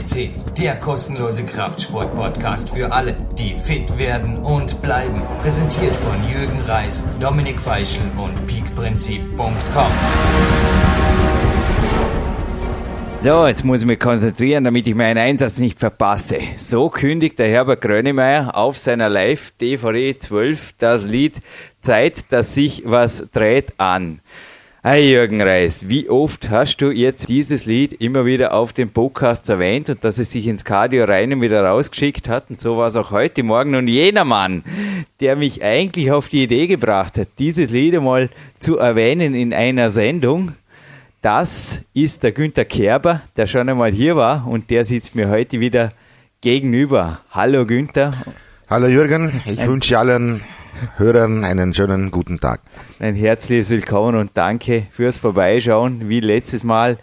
FCC, der kostenlose Kraftsport-Podcast für alle, die fit werden und bleiben. Präsentiert von Jürgen Reis, Dominik Feischl und peakprinzip.com. So, jetzt muss ich mich konzentrieren, damit ich meinen Einsatz nicht verpasse. So kündigt der Herbert Grönemeyer auf seiner Live-DVD 12 das Lied Zeit, dass sich was dreht an. Hey Jürgen Reis, wie oft hast du jetzt dieses Lied immer wieder auf dem Podcast erwähnt und dass es sich ins Cardio rein wieder rausgeschickt hat und so war es auch heute Morgen und jener Mann, der mich eigentlich auf die Idee gebracht hat, dieses Lied einmal zu erwähnen in einer Sendung, das ist der Günther Kerber, der schon einmal hier war und der sitzt mir heute wieder gegenüber. Hallo Günther. Hallo Jürgen, ich wünsche allen Hörern einen schönen guten Tag. Ein herzliches Willkommen und danke fürs Vorbeischauen. Wie letztes Mal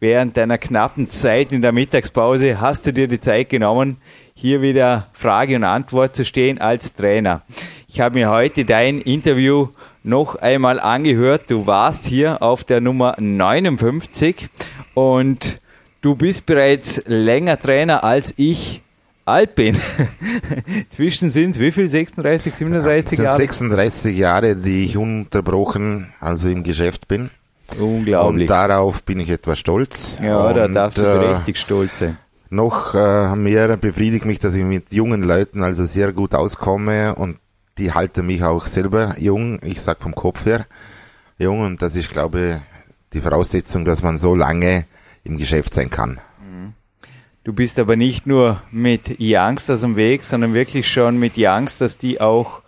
während deiner knappen Zeit in der Mittagspause hast du dir die Zeit genommen, hier wieder Frage und Antwort zu stehen als Trainer. Ich habe mir heute dein Interview noch einmal angehört. Du warst hier auf der Nummer 59 und du bist bereits länger Trainer als ich alt bin. Zwischen sind es wie viel? 36, 37 Jahre? 36 Jahre, die ich unterbrochen, also im Geschäft bin. Unglaublich. Und darauf bin ich etwas stolz. Ja, und, da darfst du äh, richtig stolz sein. Noch äh, mehr befriedigt mich, dass ich mit jungen Leuten also sehr gut auskomme und die halten mich auch selber jung. Ich sag vom Kopf her jung und das ist, glaube die Voraussetzung, dass man so lange im Geschäft sein kann. Du bist aber nicht nur mit Youngsters am Weg, sondern wirklich schon mit Youngsters, die auch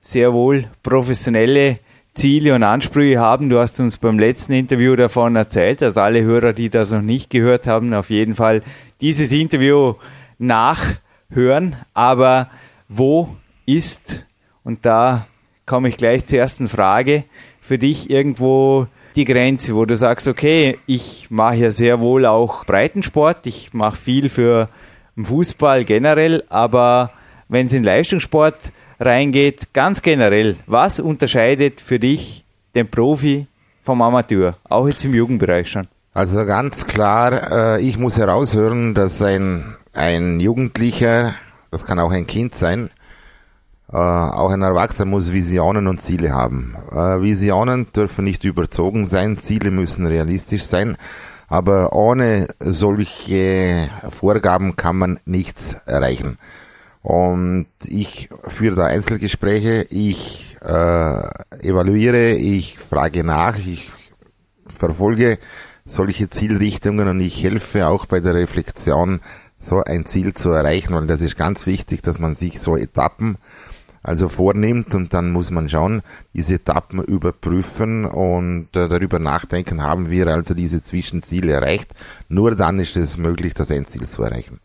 sehr wohl professionelle Ziele und Ansprüche haben. Du hast uns beim letzten Interview davon erzählt, dass alle Hörer, die das noch nicht gehört haben, auf jeden Fall dieses Interview nachhören. Aber wo ist, und da komme ich gleich zur ersten Frage, für dich irgendwo die Grenze, wo du sagst, okay, ich mache ja sehr wohl auch Breitensport, ich mache viel für den Fußball generell, aber wenn es in Leistungssport reingeht, ganz generell, was unterscheidet für dich den Profi vom Amateur, auch jetzt im Jugendbereich schon? Also ganz klar, äh, ich muss heraushören, dass ein, ein Jugendlicher, das kann auch ein Kind sein, äh, auch ein Erwachsener muss Visionen und Ziele haben. Äh, Visionen dürfen nicht überzogen sein, Ziele müssen realistisch sein, aber ohne solche Vorgaben kann man nichts erreichen. Und ich führe da Einzelgespräche, ich äh, evaluiere, ich frage nach, ich verfolge solche Zielrichtungen und ich helfe auch bei der Reflexion, so ein Ziel zu erreichen, weil das ist ganz wichtig, dass man sich so Etappen also vornimmt und dann muss man schauen, diese Etappen überprüfen und äh, darüber nachdenken, haben wir also diese Zwischenziele erreicht. Nur dann ist es möglich, das Endziel zu erreichen.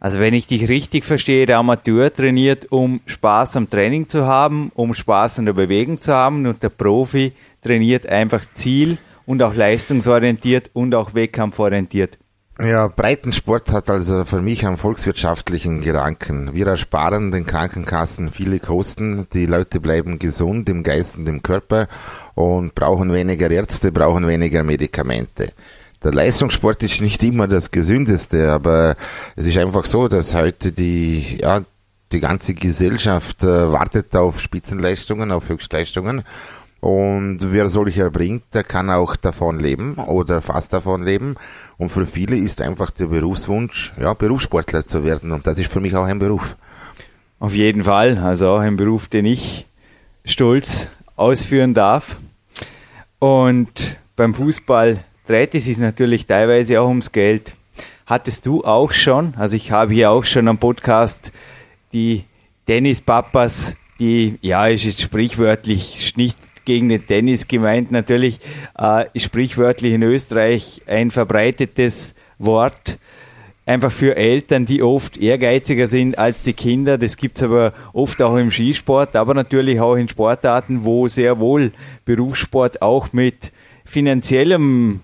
Also wenn ich dich richtig verstehe, der Amateur trainiert, um Spaß am Training zu haben, um Spaß an der Bewegung zu haben und der Profi trainiert einfach ziel- und auch leistungsorientiert und auch wettkampforientiert. Ja, Breitensport hat also für mich einen volkswirtschaftlichen Gedanken. Wir ersparen den Krankenkassen viele Kosten, die Leute bleiben gesund im Geist und im Körper und brauchen weniger Ärzte, brauchen weniger Medikamente. Der Leistungssport ist nicht immer das Gesündeste, aber es ist einfach so, dass heute die, ja, die ganze Gesellschaft äh, wartet auf Spitzenleistungen, auf Höchstleistungen und wer solche erbringt, der kann auch davon leben oder fast davon leben. Und für viele ist einfach der Berufswunsch, ja, Berufssportler zu werden. Und das ist für mich auch ein Beruf. Auf jeden Fall. Also auch ein Beruf, den ich stolz ausführen darf. Und beim Fußball dreht es sich natürlich teilweise auch ums Geld. Hattest du auch schon, also ich habe hier auch schon am Podcast die Tennis-Papas, die, ja, ist jetzt sprichwörtlich nicht gegen den Tennis gemeint, natürlich äh, sprichwörtlich in Österreich ein verbreitetes Wort. Einfach für Eltern, die oft ehrgeiziger sind als die Kinder. Das gibt es aber oft auch im Skisport, aber natürlich auch in Sportarten, wo sehr wohl Berufssport auch mit finanziellem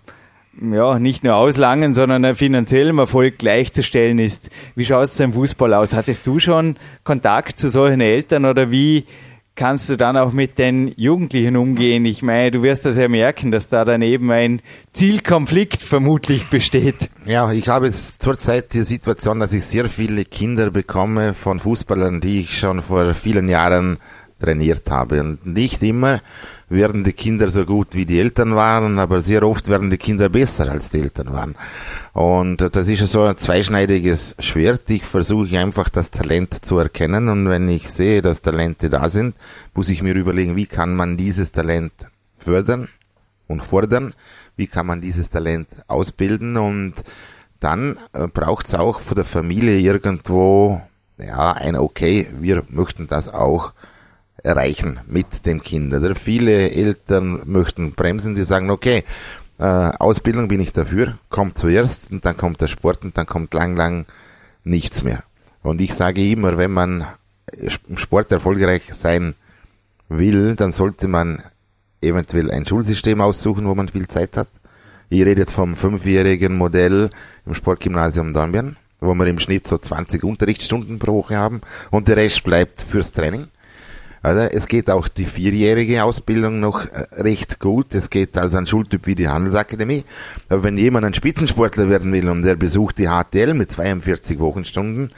ja, nicht nur auslangen, sondern finanziellem Erfolg gleichzustellen ist. Wie schaut es im Fußball aus? Hattest du schon Kontakt zu solchen Eltern oder wie kannst du dann auch mit den Jugendlichen umgehen? Ich meine, du wirst das ja merken, dass da daneben ein Zielkonflikt vermutlich besteht. Ja, ich habe zurzeit die Situation, dass ich sehr viele Kinder bekomme von Fußballern, die ich schon vor vielen Jahren trainiert habe. Und nicht immer werden die Kinder so gut wie die Eltern waren, aber sehr oft werden die Kinder besser als die Eltern waren. Und das ist so ein zweischneidiges Schwert. Ich versuche einfach das Talent zu erkennen und wenn ich sehe, dass Talente da sind, muss ich mir überlegen, wie kann man dieses Talent fördern und fordern, wie kann man dieses Talent ausbilden und dann äh, braucht es auch von der Familie irgendwo ja ein Okay, wir möchten das auch erreichen mit dem Kind. Oder viele Eltern möchten bremsen, die sagen, okay, äh, Ausbildung bin ich dafür, kommt zuerst und dann kommt der Sport und dann kommt lang, lang nichts mehr. Und ich sage immer, wenn man im Sport erfolgreich sein will, dann sollte man eventuell ein Schulsystem aussuchen, wo man viel Zeit hat. Ich rede jetzt vom fünfjährigen Modell im Sportgymnasium Dornbirn, wo wir im Schnitt so 20 Unterrichtsstunden pro Woche haben und der Rest bleibt fürs Training. Also es geht auch die vierjährige Ausbildung noch äh, recht gut. Es geht also ein Schultyp wie die Handelsakademie. Aber wenn jemand ein Spitzensportler werden will und der besucht die HTL mit 42 Wochenstunden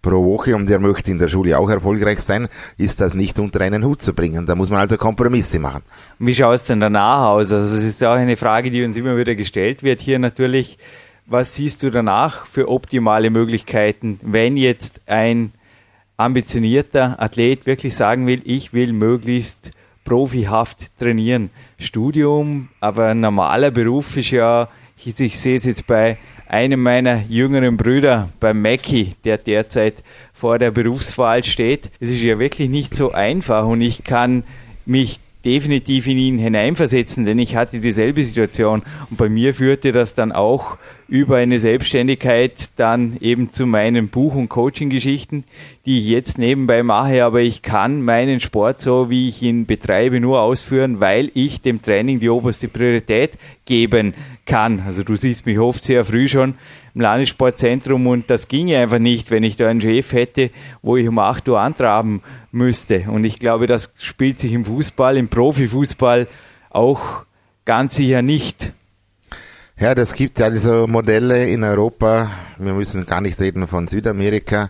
pro Woche und der möchte in der Schule auch erfolgreich sein, ist das nicht unter einen Hut zu bringen. Da muss man also Kompromisse machen. Wie schaut es denn danach aus? Also es ist auch eine Frage, die uns immer wieder gestellt wird. Hier natürlich, was siehst du danach für optimale Möglichkeiten, wenn jetzt ein ambitionierter Athlet wirklich sagen will, ich will möglichst profihaft trainieren. Studium, aber ein normaler Beruf ist ja, ich, ich sehe es jetzt bei einem meiner jüngeren Brüder, bei Mackie, der derzeit vor der Berufswahl steht. Es ist ja wirklich nicht so einfach und ich kann mich definitiv in ihn hineinversetzen, denn ich hatte dieselbe Situation und bei mir führte das dann auch über eine Selbstständigkeit dann eben zu meinen Buch- und Coaching-Geschichten, die ich jetzt nebenbei mache, aber ich kann meinen Sport so, wie ich ihn betreibe, nur ausführen, weil ich dem Training die oberste Priorität geben kann. Also du siehst mich oft sehr früh schon im Landessportzentrum und das ginge einfach nicht, wenn ich da einen Chef hätte, wo ich um 8 Uhr antraben müsste. Und ich glaube, das spielt sich im Fußball, im Profifußball auch ganz sicher nicht. Ja, das gibt ja diese Modelle in Europa, wir müssen gar nicht reden von Südamerika,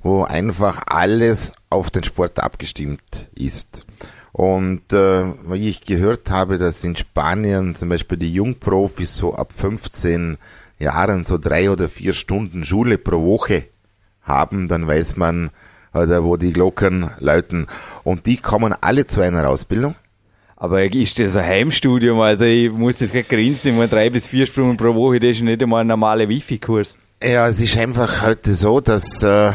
wo einfach alles auf den Sport abgestimmt ist. Und äh, wie ich gehört habe, dass in Spanien zum Beispiel die Jungprofis so ab 15 Jahren so drei oder vier Stunden Schule pro Woche haben, dann weiß man, oder wo die Glocken läuten. Und die kommen alle zu einer Ausbildung. Aber ist das ein Heimstudium? Also ich muss das gerade grinsen, immer drei bis vier Stunden pro Woche, das ist nicht einmal ein normaler Wifi-Kurs. Ja, es ist einfach heute so, dass äh,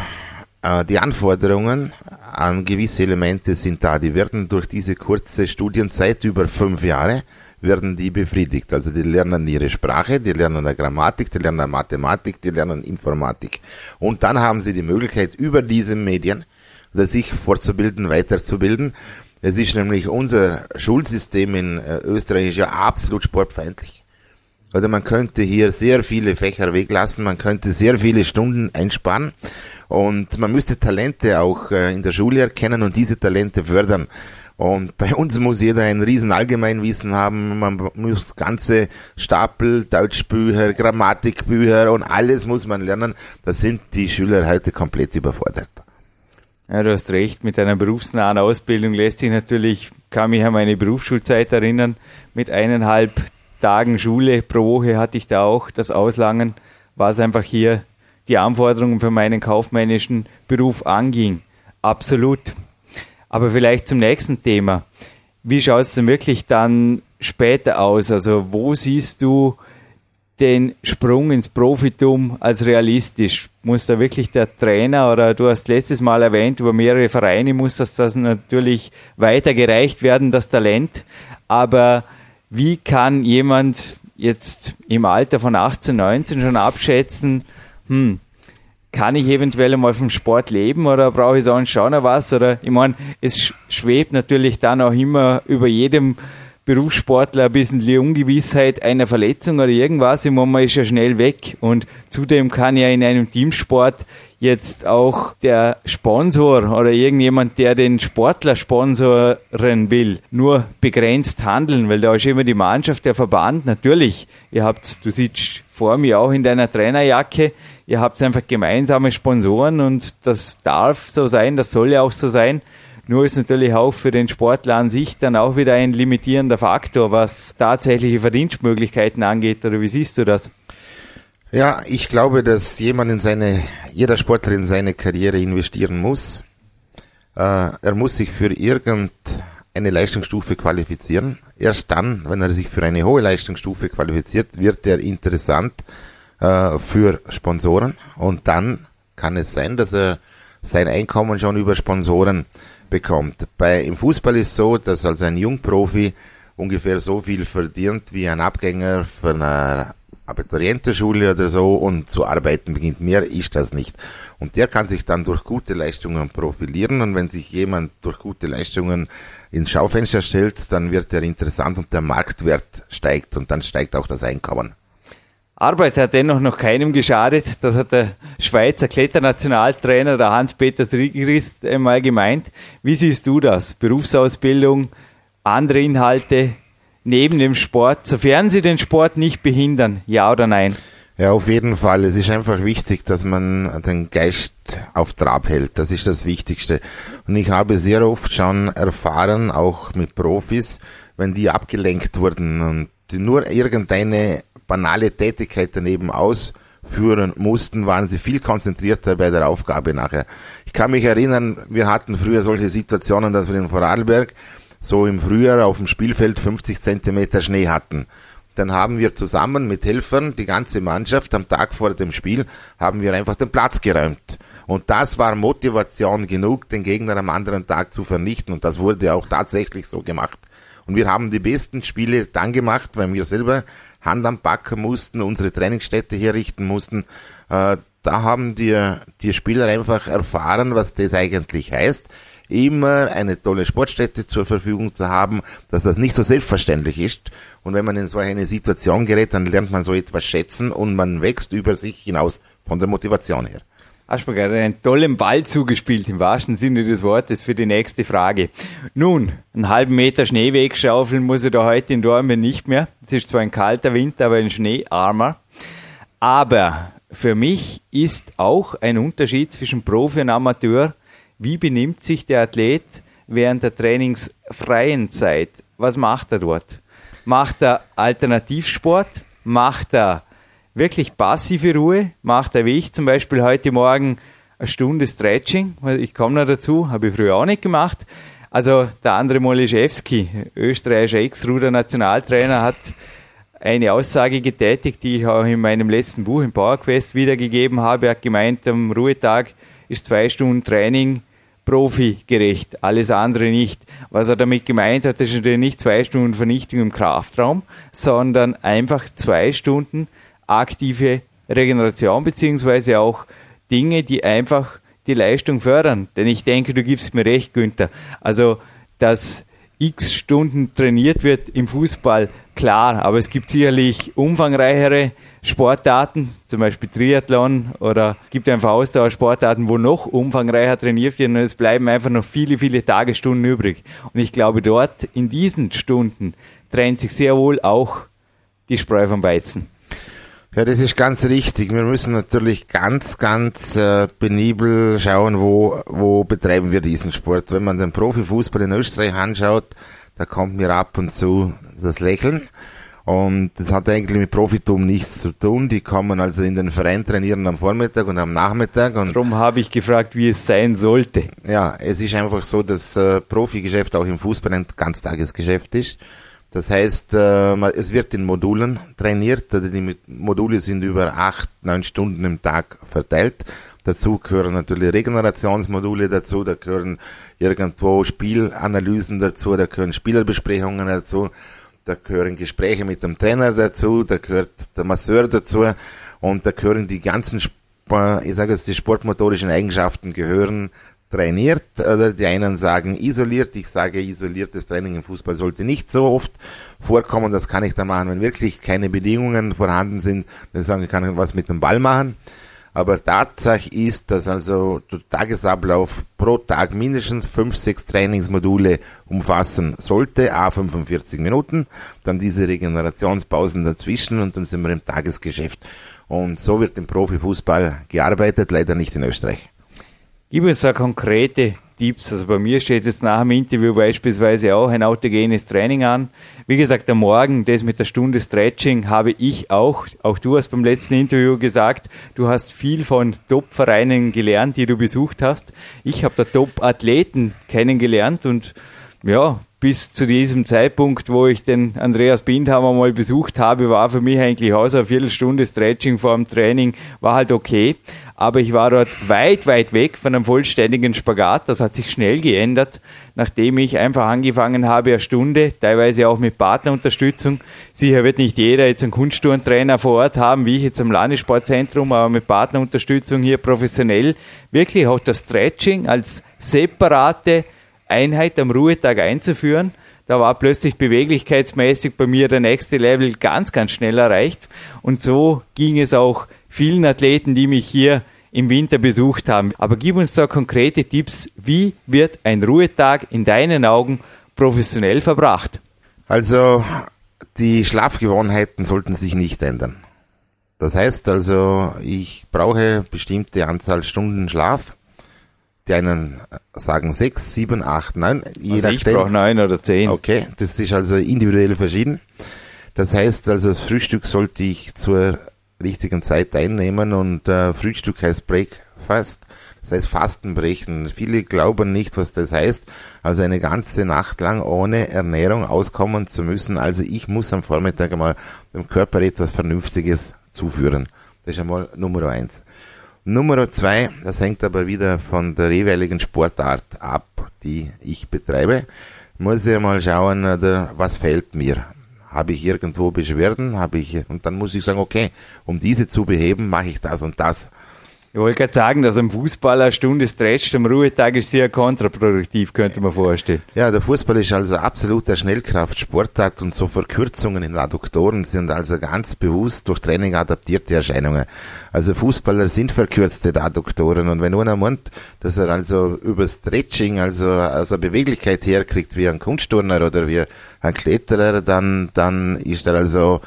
äh, die Anforderungen an gewisse Elemente sind da. Die werden durch diese kurze Studienzeit über fünf Jahre werden die befriedigt. Also die lernen ihre Sprache, die lernen eine Grammatik, die lernen Mathematik, die lernen Informatik. Und dann haben sie die Möglichkeit, über diese Medien sich fortzubilden, weiterzubilden. Es ist nämlich unser Schulsystem in äh, Österreich ja absolut sportfeindlich. Also man könnte hier sehr viele Fächer weglassen, man könnte sehr viele Stunden einsparen und man müsste Talente auch äh, in der Schule erkennen und diese Talente fördern. Und bei uns muss jeder ein riesen Allgemeinwissen haben. Man muss ganze Stapel Deutschbücher, Grammatikbücher und alles muss man lernen. Da sind die Schüler heute komplett überfordert. Ja, du hast recht, mit einer berufsnahen Ausbildung lässt sich natürlich, kann mich an meine Berufsschulzeit erinnern, mit eineinhalb Tagen Schule pro Woche hatte ich da auch das Auslangen, was einfach hier die Anforderungen für meinen kaufmännischen Beruf anging. Absolut. Aber vielleicht zum nächsten Thema. Wie schaut es denn wirklich dann später aus? Also wo siehst du den Sprung ins Profitum als realistisch? Muss da wirklich der Trainer oder du hast letztes Mal erwähnt, über mehrere Vereine muss das, das natürlich weitergereicht werden, das Talent. Aber wie kann jemand jetzt im Alter von 18, 19 schon abschätzen, hm, kann ich eventuell mal vom Sport leben oder brauche ich sonst schon noch was? Oder ich meine, es schwebt natürlich dann auch immer über jedem Berufssportler ein bisschen die Ungewissheit einer Verletzung oder irgendwas. Ich meine, man ist ja schnell weg. Und zudem kann ja in einem Teamsport jetzt auch der Sponsor oder irgendjemand, der den Sportler sponsoren will, nur begrenzt handeln, weil da ist immer die Mannschaft, der Verband, natürlich, ihr habt, du sitzt vor mir auch in deiner Trainerjacke, ihr habt einfach gemeinsame Sponsoren und das darf so sein, das soll ja auch so sein. Nur ist natürlich auch für den Sportler an sich dann auch wieder ein limitierender Faktor, was tatsächliche Verdienstmöglichkeiten angeht. Oder wie siehst du das? Ja, ich glaube, dass jemand in seine, jeder Sportler in seine Karriere investieren muss. Äh, er muss sich für irgendeine Leistungsstufe qualifizieren. Erst dann, wenn er sich für eine hohe Leistungsstufe qualifiziert, wird er interessant äh, für Sponsoren. Und dann kann es sein, dass er sein Einkommen schon über Sponsoren bekommt. Bei, Im Fußball ist so, dass also ein Jungprofi ungefähr so viel verdient wie ein Abgänger von einer Abiturientenschule oder so und zu arbeiten beginnt. Mehr ist das nicht. Und der kann sich dann durch gute Leistungen profilieren und wenn sich jemand durch gute Leistungen ins Schaufenster stellt, dann wird er interessant und der Marktwert steigt und dann steigt auch das Einkommen. Arbeit hat dennoch noch keinem geschadet. Das hat der Schweizer Kletternationaltrainer, der Hans-Peter Strigrist, einmal gemeint. Wie siehst du das? Berufsausbildung, andere Inhalte neben dem Sport, sofern sie den Sport nicht behindern, ja oder nein? Ja, auf jeden Fall. Es ist einfach wichtig, dass man den Geist auf Trab hält. Das ist das Wichtigste. Und ich habe sehr oft schon erfahren, auch mit Profis, wenn die abgelenkt wurden und nur irgendeine banale Tätigkeit daneben ausführen mussten, waren sie viel konzentrierter bei der Aufgabe nachher. Ich kann mich erinnern, wir hatten früher solche Situationen, dass wir in Vorarlberg so im Frühjahr auf dem Spielfeld 50 Zentimeter Schnee hatten. Dann haben wir zusammen mit Helfern, die ganze Mannschaft, am Tag vor dem Spiel, haben wir einfach den Platz geräumt. Und das war Motivation genug, den Gegner am anderen Tag zu vernichten. Und das wurde auch tatsächlich so gemacht. Und wir haben die besten Spiele dann gemacht, weil wir selber Hand am Backen mussten, unsere Trainingsstätte herrichten mussten. Äh, da haben die, die Spieler einfach erfahren, was das eigentlich heißt, immer eine tolle Sportstätte zur Verfügung zu haben, dass das nicht so selbstverständlich ist. Und wenn man in so eine Situation gerät, dann lernt man so etwas schätzen und man wächst über sich hinaus von der Motivation her. Hast mir gerade einen tollen Ball zugespielt, im wahrsten Sinne des Wortes, für die nächste Frage. Nun, einen halben Meter Schnee wegschaufeln muss ich da heute in Dormen nicht mehr. Es ist zwar ein kalter Winter, aber ein Schneearmer. Aber für mich ist auch ein Unterschied zwischen Profi und Amateur. Wie benimmt sich der Athlet während der trainingsfreien Zeit? Was macht er dort? Macht er Alternativsport? Macht er wirklich passive Ruhe macht er wie ich zum Beispiel heute Morgen eine Stunde Stretching, ich komme noch dazu, habe ich früher auch nicht gemacht. Also der andere Moliszewski, österreichischer Ex-Ruder-Nationaltrainer, hat eine Aussage getätigt, die ich auch in meinem letzten Buch im PowerQuest wiedergegeben habe. Er hat gemeint, am Ruhetag ist zwei Stunden Training profigerecht, alles andere nicht. Was er damit gemeint hat, ist natürlich nicht zwei Stunden Vernichtung im Kraftraum, sondern einfach zwei Stunden aktive Regeneration beziehungsweise auch Dinge, die einfach die Leistung fördern. Denn ich denke, du gibst mir recht, Günther. Also, dass x Stunden trainiert wird im Fußball, klar, aber es gibt sicherlich umfangreichere Sportarten, zum Beispiel Triathlon oder gibt einfach Ausdauersportarten, wo noch umfangreicher trainiert wird und es bleiben einfach noch viele, viele Tagesstunden übrig. Und ich glaube, dort in diesen Stunden trennt sich sehr wohl auch die Spreu vom Weizen. Ja, das ist ganz richtig. Wir müssen natürlich ganz, ganz äh, penibel schauen, wo, wo betreiben wir diesen Sport. Wenn man den Profifußball in Österreich anschaut, da kommt mir ab und zu das Lächeln. Und das hat eigentlich mit Profitum nichts zu tun. Die kommen also in den Verein trainieren am Vormittag und am Nachmittag. Und Darum habe ich gefragt, wie es sein sollte. Ja, es ist einfach so, dass äh, Profigeschäft auch im Fußball ein Ganztagesgeschäft ist. Das heißt, äh, es wird in Modulen trainiert. Also die Module sind über acht, neun Stunden im Tag verteilt. Dazu gehören natürlich Regenerationsmodule dazu, da gehören irgendwo Spielanalysen dazu, da gehören Spielerbesprechungen dazu, da gehören Gespräche mit dem Trainer dazu, da gehört der Masseur dazu und da gehören die ganzen, ich sage jetzt, die sportmotorischen Eigenschaften gehören trainiert oder die einen sagen isoliert. Ich sage, isoliertes Training im Fußball sollte nicht so oft vorkommen. Das kann ich dann machen, wenn wirklich keine Bedingungen vorhanden sind. Dann sagen, ich kann was mit dem Ball machen. Aber Tatsache ist, dass also der Tagesablauf pro Tag mindestens fünf, sechs Trainingsmodule umfassen sollte, a 45 Minuten, dann diese Regenerationspausen dazwischen und dann sind wir im Tagesgeschäft. Und so wird im Profifußball gearbeitet, leider nicht in Österreich. Gib uns da konkrete Tipps. Also bei mir steht jetzt nach dem Interview beispielsweise auch ein autogenes Training an. Wie gesagt, am Morgen, das mit der Stunde Stretching habe ich auch, auch du hast beim letzten Interview gesagt, du hast viel von Top-Vereinen gelernt, die du besucht hast. Ich habe da Top-Athleten kennengelernt und ja, bis zu diesem Zeitpunkt, wo ich den Andreas Bindhammer mal besucht habe, war für mich eigentlich außer eine Viertelstunde Stretching vor dem Training, war halt okay. Aber ich war dort weit, weit weg von einem vollständigen Spagat. Das hat sich schnell geändert, nachdem ich einfach angefangen habe, eine Stunde, teilweise auch mit Partnerunterstützung. Sicher wird nicht jeder jetzt einen Kunsttourentrainer vor Ort haben, wie ich jetzt am Landessportzentrum, aber mit Partnerunterstützung hier professionell wirklich auch das Stretching als separate Einheit am Ruhetag einzuführen. Da war plötzlich beweglichkeitsmäßig bei mir der nächste Level ganz, ganz schnell erreicht. Und so ging es auch vielen Athleten, die mich hier im Winter besucht haben. Aber gib uns da konkrete Tipps. Wie wird ein Ruhetag in deinen Augen professionell verbracht? Also, die Schlafgewohnheiten sollten sich nicht ändern. Das heißt also, ich brauche bestimmte Anzahl Stunden Schlaf die einen sagen sechs, sieben, acht, neun. Je also ich brauche neun oder zehn. Okay, das ist also individuell verschieden. Das heißt also, das Frühstück sollte ich zur richtigen Zeit einnehmen und äh, Frühstück heißt Breakfast, das heißt Fastenbrechen. Viele glauben nicht, was das heißt, also eine ganze Nacht lang ohne Ernährung auskommen zu müssen. Also ich muss am Vormittag einmal dem Körper etwas Vernünftiges zuführen. Das ist einmal Nummer eins. Nummer zwei, das hängt aber wieder von der jeweiligen Sportart ab, die ich betreibe. Muss ich mal schauen, was fällt mir. Habe ich irgendwo Beschwerden? Habe ich, und dann muss ich sagen, okay, um diese zu beheben, mache ich das und das. Ich wollte gerade sagen, dass am Fußball eine Stunde stretcht am Ruhetag ist sehr kontraproduktiv, könnte man vorstellen. Ja, der Fußball ist also absolut der Schnellkraftsportart und so Verkürzungen in Adduktoren sind also ganz bewusst durch Training adaptierte Erscheinungen. Also Fußballer sind verkürzte Adduktoren und wenn einer meint, dass er also über Stretching, also, also Beweglichkeit herkriegt wie ein Kunstturner oder wie ein Kletterer, dann, dann ist er also,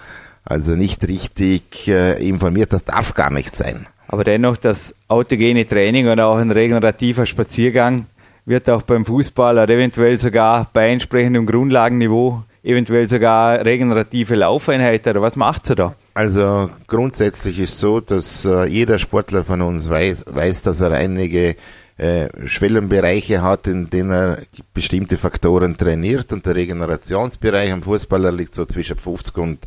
also nicht richtig äh, informiert. Das darf gar nicht sein. Aber dennoch, das autogene Training oder auch ein regenerativer Spaziergang wird auch beim Fußball oder eventuell sogar bei entsprechendem Grundlagenniveau eventuell sogar regenerative Laufeinheit oder was macht sie da? Also grundsätzlich ist so, dass äh, jeder Sportler von uns weiß, weiß, dass er einige äh, Schwellenbereiche hat, in denen er bestimmte Faktoren trainiert und der Regenerationsbereich am Fußballer liegt so zwischen 50 und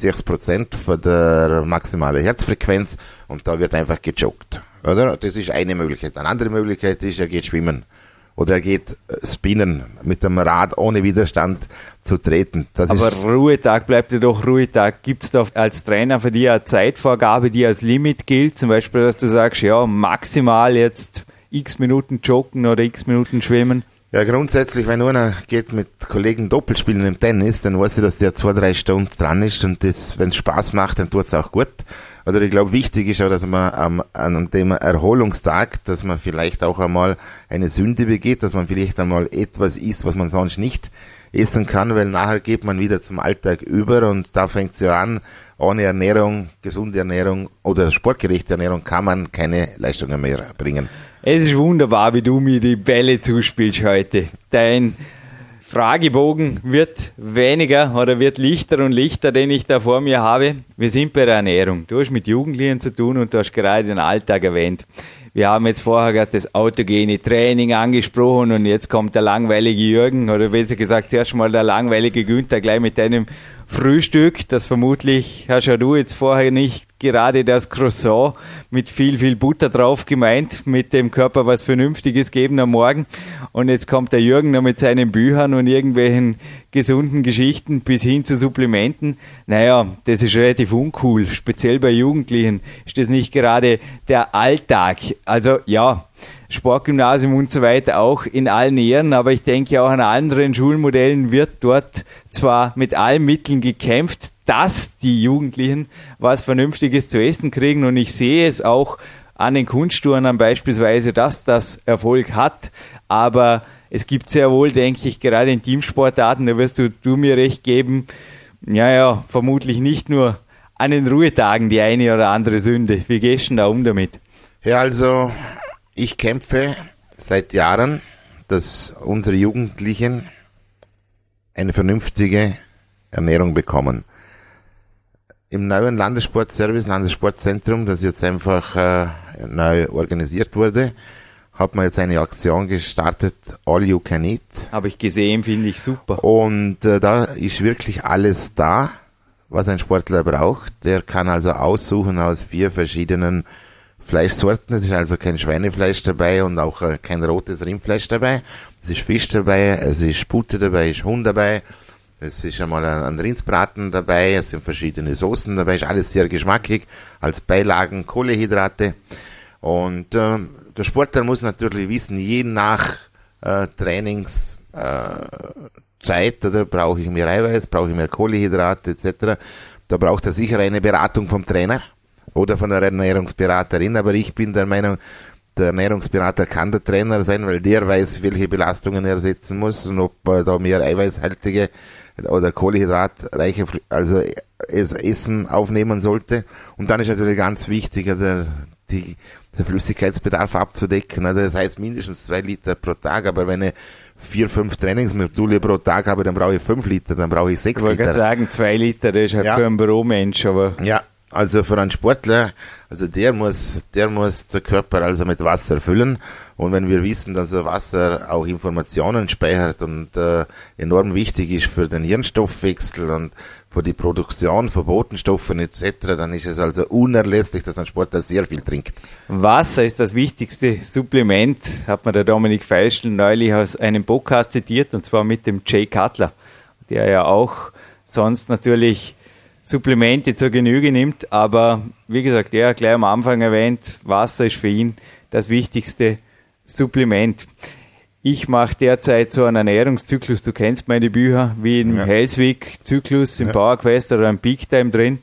6 Prozent von der maximalen Herzfrequenz und da wird einfach gejoggt. Oder? Das ist eine Möglichkeit. Eine andere Möglichkeit ist, er geht schwimmen. Oder er geht äh, spinnen mit dem Rad ohne Widerstand zu treten. Das Aber Ruhetag bleibt ja doch Ruhetag. Gibt es da als Trainer für dich eine Zeitvorgabe, die als Limit gilt? Zum Beispiel, dass du sagst, ja, maximal jetzt x Minuten joggen oder x Minuten schwimmen? Ja, grundsätzlich, wenn einer geht mit Kollegen Doppelspielen im Tennis, dann weiß ich, dass der zwei, drei Stunden dran ist und wenn es Spaß macht, dann tut es auch gut. Oder ich glaube, wichtig ist auch, dass man am, an dem Erholungstag, dass man vielleicht auch einmal eine Sünde begeht, dass man vielleicht einmal etwas isst, was man sonst nicht essen kann, weil nachher geht man wieder zum Alltag über und da fängt es ja an, ohne Ernährung, gesunde Ernährung oder sportgerechte Ernährung kann man keine Leistungen mehr bringen. Es ist wunderbar, wie du mir die Bälle zuspielst heute. Dein Fragebogen wird weniger oder wird lichter und lichter, den ich da vor mir habe. Wir sind bei der Ernährung. Du hast mit Jugendlichen zu tun und du hast gerade den Alltag erwähnt. Wir haben jetzt vorher gerade das autogene Training angesprochen und jetzt kommt der langweilige Jürgen oder besser gesagt zuerst mal der langweilige Günther gleich mit deinem Frühstück, das vermutlich ja du jetzt vorher nicht gerade das Croissant mit viel, viel Butter drauf gemeint, mit dem Körper was Vernünftiges geben am Morgen. Und jetzt kommt der Jürgen noch mit seinen Büchern und irgendwelchen gesunden Geschichten bis hin zu Supplementen. Naja, das ist relativ uncool. Speziell bei Jugendlichen ist das nicht gerade der Alltag. Also ja, Sportgymnasium und so weiter auch in allen Ehren, aber ich denke auch an anderen Schulmodellen wird dort zwar mit allen Mitteln gekämpft, dass die Jugendlichen was Vernünftiges zu essen kriegen. Und ich sehe es auch an den Kunstturnern beispielsweise, dass das Erfolg hat. Aber es gibt sehr wohl, denke ich, gerade in Teamsportarten, da wirst du, du mir recht geben, ja, ja, vermutlich nicht nur an den Ruhetagen die eine oder andere Sünde. Wie gehst du da um damit? Ja, also ich kämpfe seit Jahren, dass unsere Jugendlichen eine vernünftige Ernährung bekommen. Im neuen Landessportservice, Landessportzentrum, das jetzt einfach äh, neu organisiert wurde, hat man jetzt eine Aktion gestartet, All You Can Eat. Habe ich gesehen, finde ich super. Und äh, da ist wirklich alles da, was ein Sportler braucht. Der kann also aussuchen aus vier verschiedenen Fleischsorten. Es ist also kein Schweinefleisch dabei und auch äh, kein rotes Rindfleisch dabei. Es ist Fisch dabei, es ist Pute dabei, es ist Huhn dabei. Es ist einmal ein Rindsbraten dabei, es sind verschiedene Soßen dabei, ist alles sehr geschmackig, als Beilagen Kohlehydrate. Und äh, der Sportler muss natürlich wissen, je nach äh, Trainingszeit, äh, oder brauche ich mehr Eiweiß, brauche ich mehr Kohlehydrate etc. Da braucht er sicher eine Beratung vom Trainer oder von der Ernährungsberaterin, aber ich bin der Meinung, der Ernährungsberater kann der Trainer sein, weil der weiß, welche Belastungen er setzen muss und ob er da mehr eiweißhaltige oder kohlehydratreiche also Essen aufnehmen sollte. Und dann ist natürlich ganz wichtig, der, die, der Flüssigkeitsbedarf abzudecken. Also das heißt mindestens zwei Liter pro Tag, aber wenn ich vier, fünf Trainingsmodule pro Tag habe, dann brauche ich fünf Liter, dann brauche ich sechs ich Liter. Ich wollte sagen, zwei Liter, das ist halt ja. für einen Büromensch, aber. Ja, also für einen Sportler, also der muss, der muss der Körper also mit Wasser füllen. Und wenn wir wissen, dass Wasser auch Informationen speichert und äh, enorm wichtig ist für den Hirnstoffwechsel und für die Produktion von Botenstoffen etc., dann ist es also unerlässlich, dass ein Sportler sehr viel trinkt. Wasser ist das wichtigste Supplement, hat mir der Dominik Feischl neulich aus einem Podcast zitiert, und zwar mit dem Jay Cutler, der ja auch sonst natürlich Supplemente zur Genüge nimmt, aber wie gesagt, er hat gleich am Anfang erwähnt, Wasser ist für ihn das wichtigste Supplement. Ich mache derzeit so einen Ernährungszyklus, du kennst meine Bücher, wie im ja. Hellswick-Zyklus, im ja. Power Quest oder im Peak Time drin.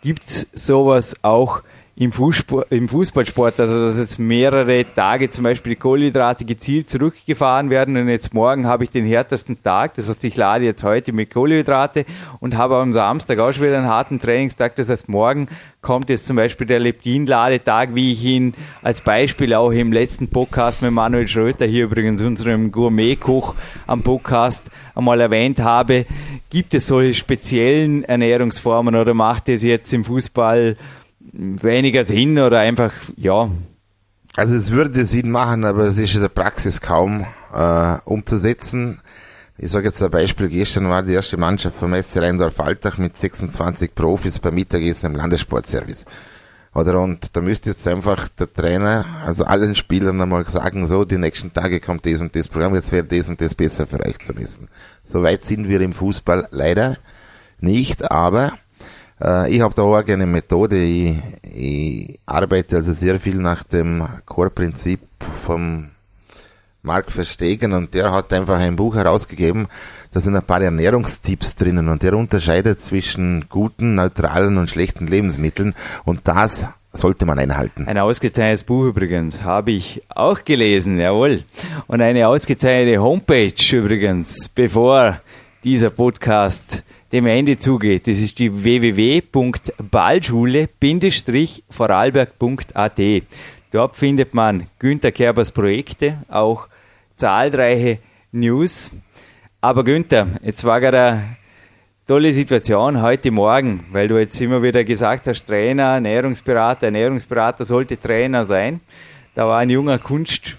Gibt's sowas auch im, Fußsport, im Fußballsport, also dass jetzt mehrere Tage zum Beispiel die Kohlenhydrate gezielt zurückgefahren werden und jetzt morgen habe ich den härtesten Tag, das heißt ich lade jetzt heute mit Kohlenhydrate und habe am Samstag auch schon wieder einen harten Trainingstag, das heißt morgen kommt jetzt zum Beispiel der Leptin-Ladetag, wie ich ihn als Beispiel auch im letzten Podcast mit Manuel Schröter, hier übrigens unserem Gourmet-Koch am Podcast einmal erwähnt habe. Gibt es solche speziellen Ernährungsformen oder macht es jetzt im Fußball weniger Sinn oder einfach, ja. Also es würde Sinn machen, aber es ist in der Praxis kaum äh, umzusetzen. Ich sage jetzt ein Beispiel, gestern war die erste Mannschaft vom SC Rheindorf-Altach mit 26 Profis beim Mittagessen im Landessportservice. Oder und da müsste jetzt einfach der Trainer, also allen Spielern einmal sagen, so, die nächsten Tage kommt das und das Programm, jetzt wäre das und das besser für euch zu wissen. So weit sind wir im Fußball leider nicht, aber äh, ich habe da auch eine Methode. Ich, ich arbeite also sehr viel nach dem Core-Prinzip vom Mark Verstegen und der hat einfach ein Buch herausgegeben, da sind ein paar Ernährungstipps drinnen und der unterscheidet zwischen guten, neutralen und schlechten Lebensmitteln und das sollte man einhalten. Ein ausgezeichnetes Buch übrigens, habe ich auch gelesen, jawohl. Und eine ausgezeichnete Homepage übrigens, bevor dieser Podcast dem Ende zugeht. Das ist die www.ballschule-vorarlberg.at. Dort findet man Günter Kerbers Projekte, auch zahlreiche News. Aber Günther, jetzt war gerade eine tolle Situation heute Morgen, weil du jetzt immer wieder gesagt hast, Trainer, Ernährungsberater, Ernährungsberater sollte Trainer sein. Da war ein junger Kunst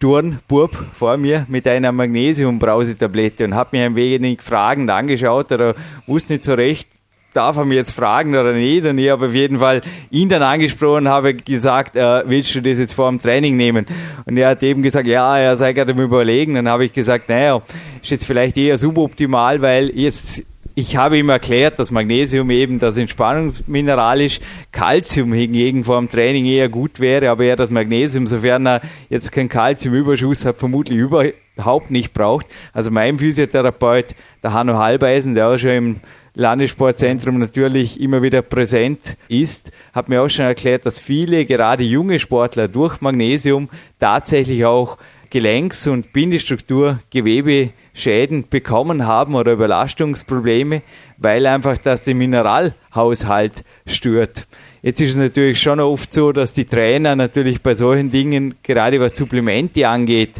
Turnbub vor mir mit einer Magnesiumbrausetablette und hat mich ein wenig fragend angeschaut oder wusste nicht so recht, darf er mir jetzt fragen oder nicht. Und ich habe auf jeden Fall ihn dann angesprochen, habe gesagt, äh, willst du das jetzt vor dem Training nehmen? Und er hat eben gesagt, ja, er sei gerade im Überlegen. Dann habe ich gesagt, naja, ist jetzt vielleicht eher suboptimal, weil jetzt ich habe ihm erklärt, dass Magnesium eben das Entspannungsmineral ist, Calcium hingegen vor dem Training eher gut wäre, aber er das Magnesium, sofern er jetzt keinen Calciumüberschuss hat, vermutlich über, überhaupt nicht braucht. Also mein Physiotherapeut, der Hanno Halbeisen, der auch schon im Landessportzentrum natürlich immer wieder präsent ist, hat mir auch schon erklärt, dass viele, gerade junge Sportler, durch Magnesium tatsächlich auch Gelenks- und Bindestruktur, Gewebeschäden bekommen haben oder Überlastungsprobleme, weil einfach das den Mineralhaushalt stört. Jetzt ist es natürlich schon oft so, dass die Trainer natürlich bei solchen Dingen, gerade was Supplemente angeht,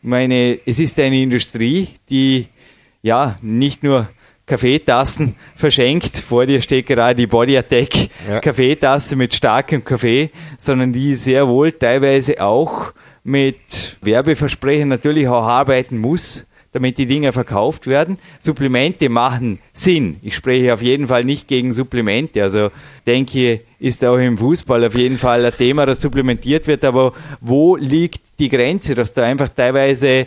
ich meine, es ist eine Industrie, die ja nicht nur Kaffeetassen verschenkt. Vor dir steht gerade die Body Attack ja. Kaffeetasse mit starkem Kaffee, sondern die sehr wohl teilweise auch mit Werbeversprechen natürlich auch arbeiten muss, damit die Dinge verkauft werden. Supplemente machen Sinn. Ich spreche auf jeden Fall nicht gegen Supplemente. Also denke, ist auch im Fußball auf jeden Fall ein Thema, das supplementiert wird. Aber wo liegt die Grenze, dass da einfach teilweise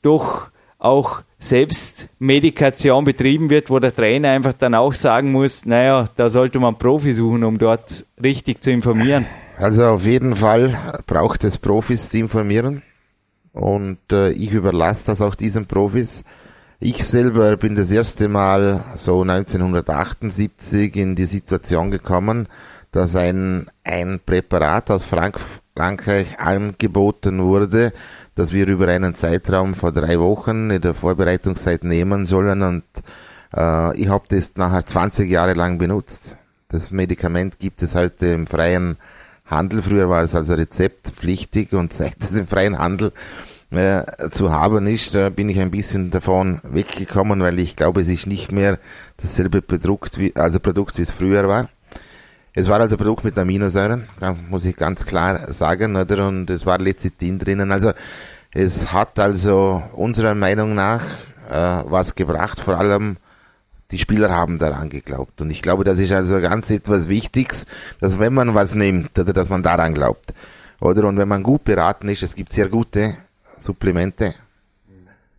doch auch Selbstmedikation betrieben wird, wo der Trainer einfach dann auch sagen muss, naja, da sollte man Profi suchen, um dort richtig zu informieren. Also auf jeden Fall braucht es Profis, die informieren. Und äh, ich überlasse das auch diesen Profis. Ich selber bin das erste Mal so 1978 in die Situation gekommen, dass ein, ein Präparat aus Frank Frankreich angeboten wurde, das wir über einen Zeitraum vor drei Wochen in der Vorbereitungszeit nehmen sollen und äh, ich habe das nachher 20 Jahre lang benutzt. Das Medikament gibt es heute im freien Handel. Früher war es also rezeptpflichtig und seit es im freien Handel äh, zu haben ist, äh, bin ich ein bisschen davon weggekommen, weil ich glaube, es ist nicht mehr dasselbe Produkt wie, also Produkt, wie es früher war. Es war also ein Produkt mit Aminosäuren, muss ich ganz klar sagen, oder? Und es war Lecithin drinnen. Also es hat also unserer Meinung nach äh, was gebracht, vor allem die Spieler haben daran geglaubt. Und ich glaube, das ist also ganz etwas Wichtiges, dass wenn man was nimmt, oder dass man daran glaubt. Oder? Und wenn man gut beraten ist, es gibt sehr gute Supplemente.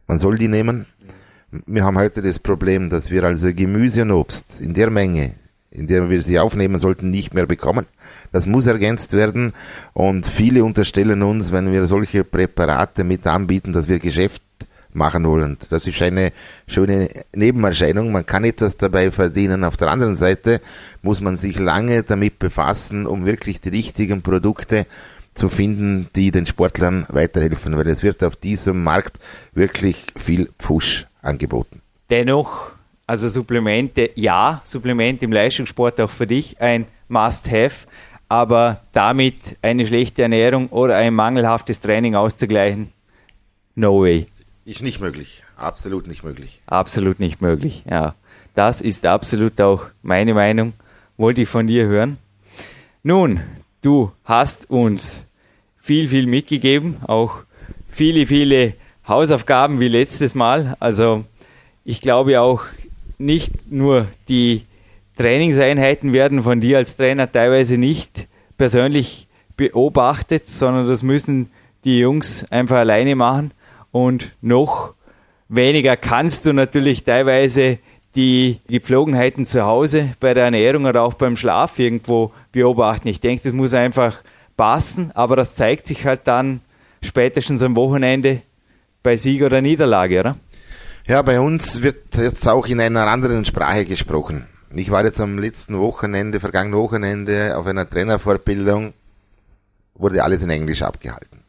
Man soll die nehmen. Wir haben heute das Problem, dass wir also Gemüse und Obst in der Menge in der wir sie aufnehmen sollten, nicht mehr bekommen. Das muss ergänzt werden und viele unterstellen uns, wenn wir solche Präparate mit anbieten, dass wir Geschäft machen wollen. Das ist eine schöne Nebenerscheinung. Man kann etwas dabei verdienen. Auf der anderen Seite muss man sich lange damit befassen, um wirklich die richtigen Produkte zu finden, die den Sportlern weiterhelfen, weil es wird auf diesem Markt wirklich viel Pfusch angeboten. Dennoch also Supplemente, ja, Supplemente im Leistungssport auch für dich ein Must-Have, aber damit eine schlechte Ernährung oder ein mangelhaftes Training auszugleichen, no way. Ist nicht möglich, absolut nicht möglich. Absolut nicht möglich, ja. Das ist absolut auch meine Meinung, wollte ich von dir hören. Nun, du hast uns viel, viel mitgegeben, auch viele, viele Hausaufgaben wie letztes Mal. Also ich glaube auch, nicht nur die Trainingseinheiten werden von dir als Trainer teilweise nicht persönlich beobachtet, sondern das müssen die Jungs einfach alleine machen und noch weniger kannst du natürlich teilweise die Gepflogenheiten zu Hause bei der Ernährung oder auch beim Schlaf irgendwo beobachten. Ich denke, das muss einfach passen, aber das zeigt sich halt dann spätestens am Wochenende bei Sieg oder Niederlage, oder? Ja, bei uns wird jetzt auch in einer anderen Sprache gesprochen. Ich war jetzt am letzten Wochenende, vergangenen Wochenende auf einer Trainerfortbildung, wurde alles in Englisch abgehalten.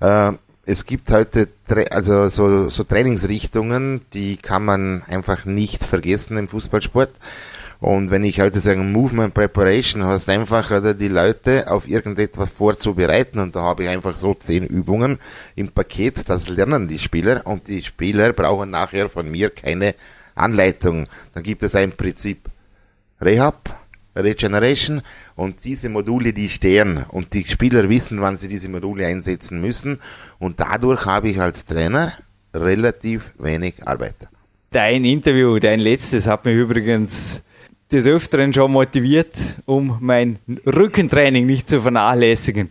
Äh, es gibt heute also so, so Trainingsrichtungen, die kann man einfach nicht vergessen im Fußballsport. Und wenn ich heute sage Movement Preparation, hast einfach oder, die Leute auf irgendetwas vorzubereiten und da habe ich einfach so zehn Übungen im Paket, das lernen die Spieler und die Spieler brauchen nachher von mir keine Anleitung. Dann gibt es ein Prinzip Rehab, Regeneration und diese Module, die stehen und die Spieler wissen, wann sie diese Module einsetzen müssen und dadurch habe ich als Trainer relativ wenig Arbeit. Dein Interview, dein letztes, hat mich übrigens des Öfteren schon motiviert, um mein Rückentraining nicht zu vernachlässigen.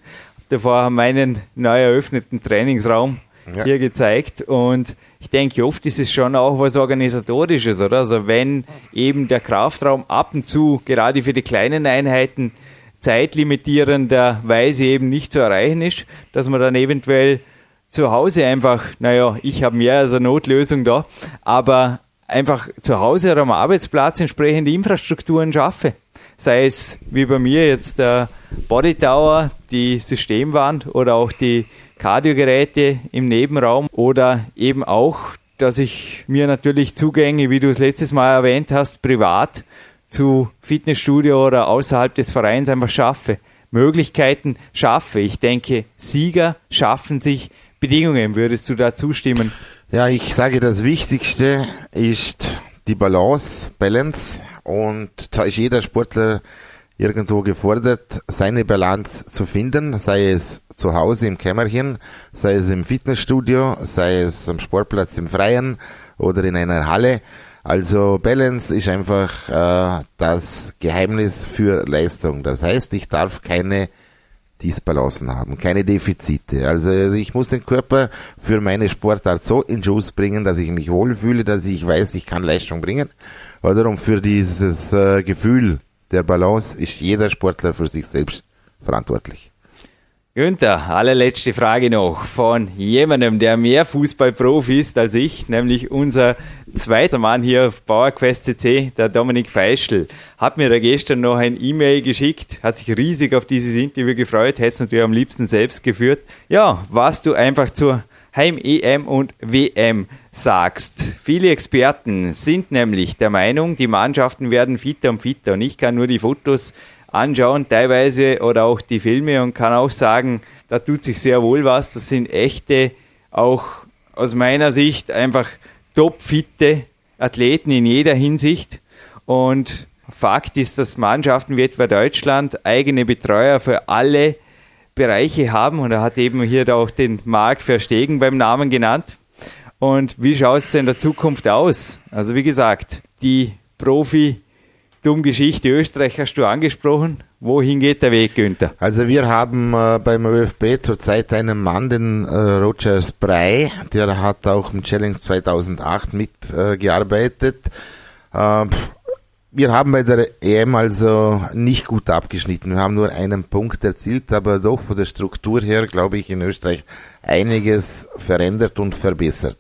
Davor haben meinen neu eröffneten Trainingsraum ja. hier gezeigt und ich denke, oft ist es schon auch was Organisatorisches, oder? Also wenn eben der Kraftraum ab und zu gerade für die kleinen Einheiten zeitlimitierenderweise eben nicht zu erreichen ist, dass man dann eventuell zu Hause einfach, naja, ich habe mehr als eine Notlösung da, aber einfach zu Hause oder am Arbeitsplatz entsprechende Infrastrukturen schaffe. Sei es wie bei mir jetzt der Body Tower, die Systemwand oder auch die Kardiogeräte im Nebenraum oder eben auch, dass ich mir natürlich Zugänge, wie du es letztes Mal erwähnt hast, privat zu Fitnessstudio oder außerhalb des Vereins einfach schaffe. Möglichkeiten schaffe. Ich denke, Sieger schaffen sich Bedingungen. Würdest du da zustimmen? Ja, ich sage, das Wichtigste ist die Balance, Balance und da ist jeder Sportler irgendwo gefordert, seine Balance zu finden, sei es zu Hause im Kämmerchen, sei es im Fitnessstudio, sei es am Sportplatz im Freien oder in einer Halle. Also Balance ist einfach äh, das Geheimnis für Leistung. Das heißt, ich darf keine Disbalancen haben, keine Defizite. Also ich muss den Körper für meine Sportart so in Schuss bringen, dass ich mich wohlfühle, dass ich weiß, ich kann Leistung bringen. Oder um für dieses äh, Gefühl der Balance ist jeder Sportler für sich selbst verantwortlich. Günther, allerletzte Frage noch von jemandem, der mehr Fußballprofi ist als ich, nämlich unser zweiter Mann hier auf PowerQuest CC, der Dominik Feischl, hat mir da gestern noch ein E-Mail geschickt, hat sich riesig auf dieses Interview gefreut, hätte es natürlich am liebsten selbst geführt. Ja, was du einfach zur Heim-EM und WM sagst. Viele Experten sind nämlich der Meinung, die Mannschaften werden fitter und fitter und ich kann nur die Fotos anschauen, teilweise oder auch die Filme und kann auch sagen, da tut sich sehr wohl was. Das sind echte, auch aus meiner Sicht einfach topfitte Athleten in jeder Hinsicht. Und Fakt ist, dass Mannschaften wie etwa Deutschland eigene Betreuer für alle Bereiche haben. Und er hat eben hier auch den Marc Verstegen beim Namen genannt. Und wie schaut es denn in der Zukunft aus? Also wie gesagt, die Profi Geschichte Österreich hast du angesprochen. Wohin geht der Weg, Günther? Also wir haben äh, beim ÖFB zurzeit einen Mann, den äh, Roger Spray, der hat auch im Challenge 2008 mitgearbeitet. Äh, wir haben bei der EM also nicht gut abgeschnitten. Wir haben nur einen Punkt erzielt, aber doch von der Struktur her, glaube ich, in Österreich einiges verändert und verbessert.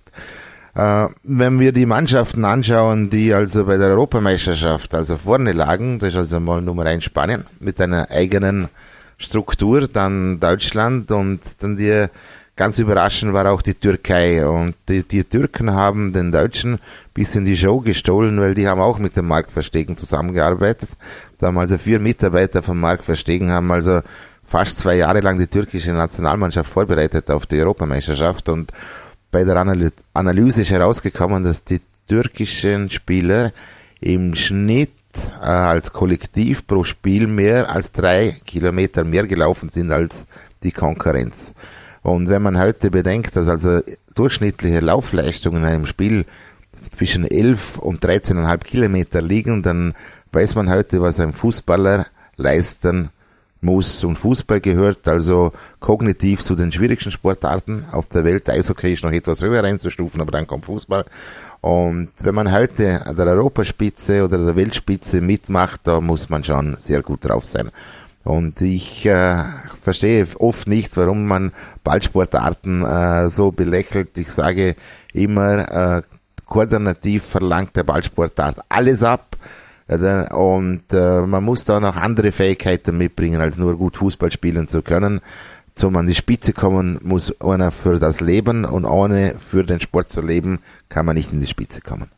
Äh, wenn wir die Mannschaften anschauen, die also bei der Europameisterschaft also vorne lagen, das ist also mal Nummer eins Spanien mit einer eigenen Struktur, dann Deutschland und dann die ganz überraschend war auch die Türkei und die, die Türken haben den Deutschen bis in die Show gestohlen, weil die haben auch mit dem Mark Verstegen zusammengearbeitet. Da haben also vier Mitarbeiter von Mark Verstegen haben also fast zwei Jahre lang die türkische Nationalmannschaft vorbereitet auf die Europameisterschaft und bei der Analyse ist herausgekommen, dass die türkischen Spieler im Schnitt äh, als Kollektiv pro Spiel mehr als drei Kilometer mehr gelaufen sind als die Konkurrenz. Und wenn man heute bedenkt, dass also durchschnittliche Laufleistungen in einem Spiel zwischen 11 und 13,5 Kilometer liegen, dann weiß man heute, was ein Fußballer leisten muss. Und Fußball gehört also kognitiv zu den schwierigsten Sportarten auf der Welt. Eishockey ist noch etwas höher einzustufen, aber dann kommt Fußball. Und wenn man heute an der Europaspitze oder der Weltspitze mitmacht, da muss man schon sehr gut drauf sein. Und ich äh, verstehe oft nicht, warum man Ballsportarten äh, so belächelt. Ich sage immer, äh, koordinativ verlangt der Ballsportart alles ab und äh, man muss da noch andere Fähigkeiten mitbringen, als nur gut Fußball spielen zu können. Zum an die Spitze kommen muss einer für das Leben und ohne für den Sport zu leben, kann man nicht in die Spitze kommen.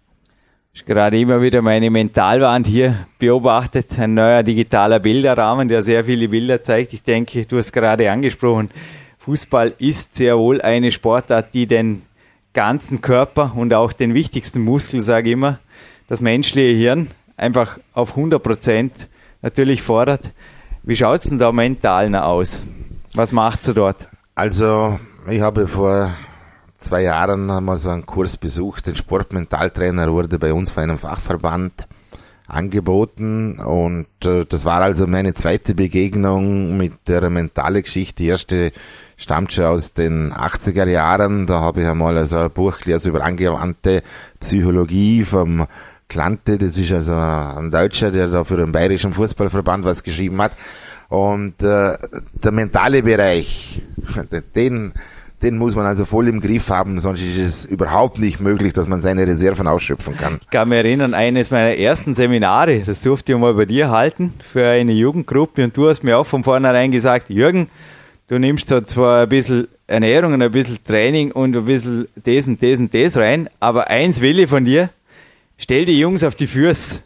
Ich gerade immer wieder meine Mentalwand hier beobachtet, ein neuer digitaler Bilderrahmen, der sehr viele Bilder zeigt. Ich denke, du hast gerade angesprochen, Fußball ist sehr wohl eine Sportart, die den ganzen Körper und auch den wichtigsten Muskel, sage ich immer, das menschliche Hirn einfach auf 100 Prozent natürlich fordert. Wie schaut es denn da mental aus? Was macht sie dort? Also, ich habe vor zwei Jahren mal so einen Kurs besucht. Den Sportmentaltrainer wurde bei uns von einem Fachverband angeboten und äh, das war also meine zweite Begegnung mit der mentale Geschichte. Die erste stammt schon aus den 80er Jahren. Da habe ich einmal also ein Buch gelesen über angewandte Psychologie vom Klante, das ist also ein Deutscher, der da für den Bayerischen Fußballverband was geschrieben hat. Und äh, der mentale Bereich, den, den muss man also voll im Griff haben, sonst ist es überhaupt nicht möglich, dass man seine Reserven ausschöpfen kann. Ich kann mich erinnern, eines meiner ersten Seminare, das durfte ich mal bei dir halten, für eine Jugendgruppe und du hast mir auch von vornherein gesagt, Jürgen, du nimmst so zwar ein bisschen Ernährung und ein bisschen Training und ein bisschen das und das und das rein, aber eins will ich von dir, stell die Jungs auf die Füße.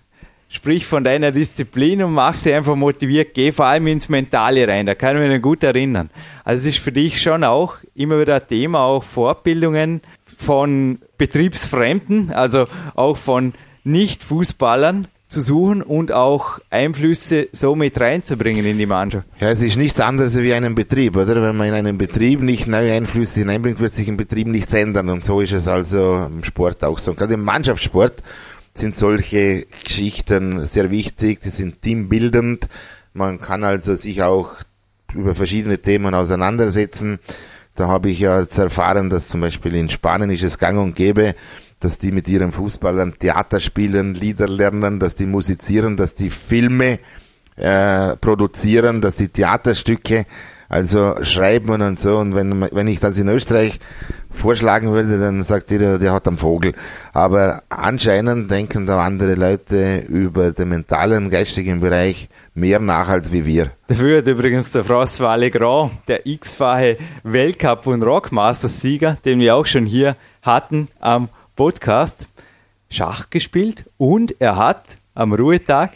Sprich von deiner Disziplin und mach sie einfach motiviert, geh vor allem ins Mentale rein, da kann ich mich gut erinnern. Also es ist für dich schon auch immer wieder ein Thema, auch Fortbildungen von Betriebsfremden, also auch von Nicht-Fußballern, zu suchen und auch Einflüsse so mit reinzubringen in die Mannschaft. Ja, es ist nichts anderes wie einen Betrieb, oder? Wenn man in einen Betrieb nicht neue Einflüsse hineinbringt, wird sich im Betrieb nichts ändern. Und so ist es also im Sport auch so. Und gerade im Mannschaftssport sind solche Geschichten sehr wichtig, die sind teambildend. Man kann also sich auch über verschiedene Themen auseinandersetzen. Da habe ich ja erfahren, dass zum Beispiel in Spanien ist es gang und gäbe, dass die mit ihren Fußballern Theater spielen, Lieder lernen, dass die musizieren, dass die Filme äh, produzieren, dass die Theaterstücke also schreiben und so. Und wenn, wenn ich das in Österreich vorschlagen würde, dann sagt jeder, der hat einen Vogel. Aber anscheinend denken da andere Leute über den mentalen, geistigen Bereich mehr nach als wie wir. Dafür hat übrigens der François Legrand, der x-fache Weltcup- und Rockmasters-Sieger, den wir auch schon hier hatten am Podcast Schach gespielt und er hat am Ruhetag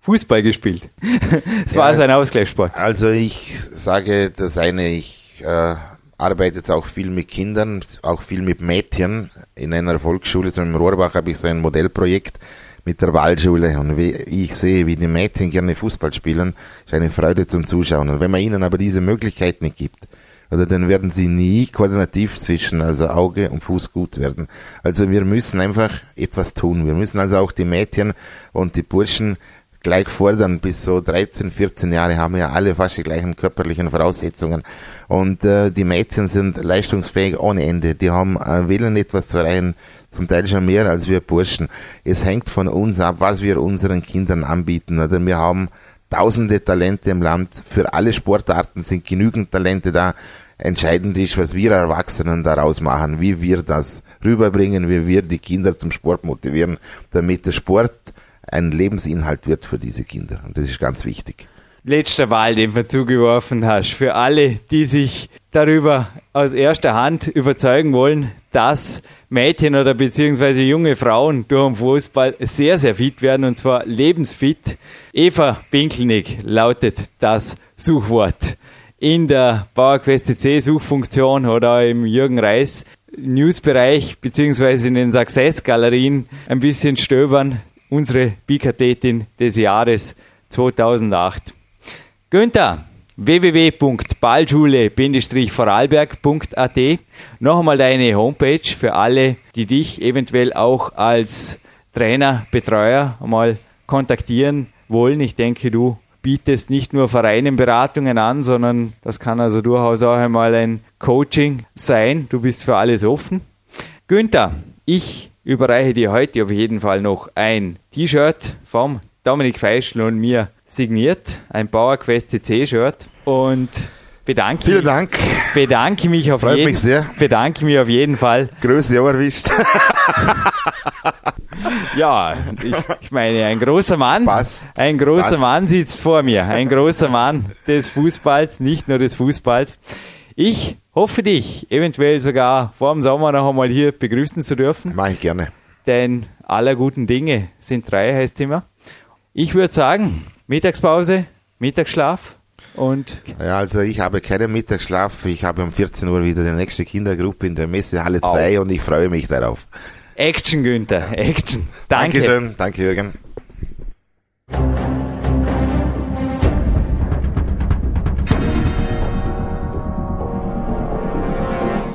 Fußball gespielt. Es war ja, sein Ausgleichssport. Also ich sage das eine, ich äh, arbeite jetzt auch viel mit Kindern, auch viel mit Mädchen. In einer Volksschule, so im Rohrbach, habe ich so ein Modellprojekt mit der Wahlschule und wie ich sehe, wie die Mädchen gerne Fußball spielen, ist eine Freude zum Zuschauen. Und wenn man ihnen aber diese Möglichkeit nicht gibt, oder dann werden sie nie koordinativ zwischen also Auge und Fuß gut werden. Also wir müssen einfach etwas tun. Wir müssen also auch die Mädchen und die Burschen gleich fordern, bis so 13, 14 Jahre haben ja alle fast die gleichen körperlichen Voraussetzungen. Und äh, die Mädchen sind leistungsfähig ohne Ende. Die haben äh, Willen etwas zu erreichen, zum Teil schon mehr als wir Burschen. Es hängt von uns ab, was wir unseren Kindern anbieten. Oder wir haben tausende Talente im Land. Für alle Sportarten sind genügend Talente da. Entscheidend ist, was wir Erwachsenen daraus machen, wie wir das rüberbringen, wie wir die Kinder zum Sport motivieren, damit der Sport ein Lebensinhalt wird für diese Kinder. Und das ist ganz wichtig. Letzter Wahl, den du zugeworfen hast, für alle, die sich darüber aus erster Hand überzeugen wollen, dass Mädchen oder beziehungsweise junge Frauen durch den Fußball sehr, sehr fit werden und zwar lebensfit. Eva Pinkelnick lautet das Suchwort in der PowerQuest CC Suchfunktion oder im Jürgen Reis Newsbereich beziehungsweise in den Success Galerien ein bisschen stöbern. Unsere Bikathetin des Jahres 2008. Günther, www.ballschule-vorarlberg.at. Noch einmal deine Homepage für alle, die dich eventuell auch als Trainer, Betreuer mal kontaktieren wollen. Ich denke, du bietest nicht nur Vereinenberatungen an, sondern das kann also durchaus auch einmal ein Coaching sein. Du bist für alles offen. Günther, ich überreiche dir heute auf jeden Fall noch ein T-Shirt vom Dominik Feischl und mir signiert, ein PowerQuest CC-Shirt und bedanke Vielen Dank. Bedanke mich auf Freut jeden, mich sehr. Bedanke mich auf jeden Fall. Größe auch erwischt. ja, ich, ich, meine, ein großer Mann, passt, ein großer passt. Mann sitzt vor mir, ein großer Mann des Fußballs, nicht nur des Fußballs. Ich hoffe dich, eventuell sogar vor dem Sommer noch einmal hier begrüßen zu dürfen. Mache ich gerne. Denn aller guten Dinge sind drei, heißt immer. Ich würde sagen, Mittagspause, Mittagsschlaf und. Ja, also ich habe keinen Mittagsschlaf. Ich habe um 14 Uhr wieder die nächste Kindergruppe in der Messehalle 2 und ich freue mich darauf. Action, Günther, Action. Danke. Dankeschön, danke, Jürgen.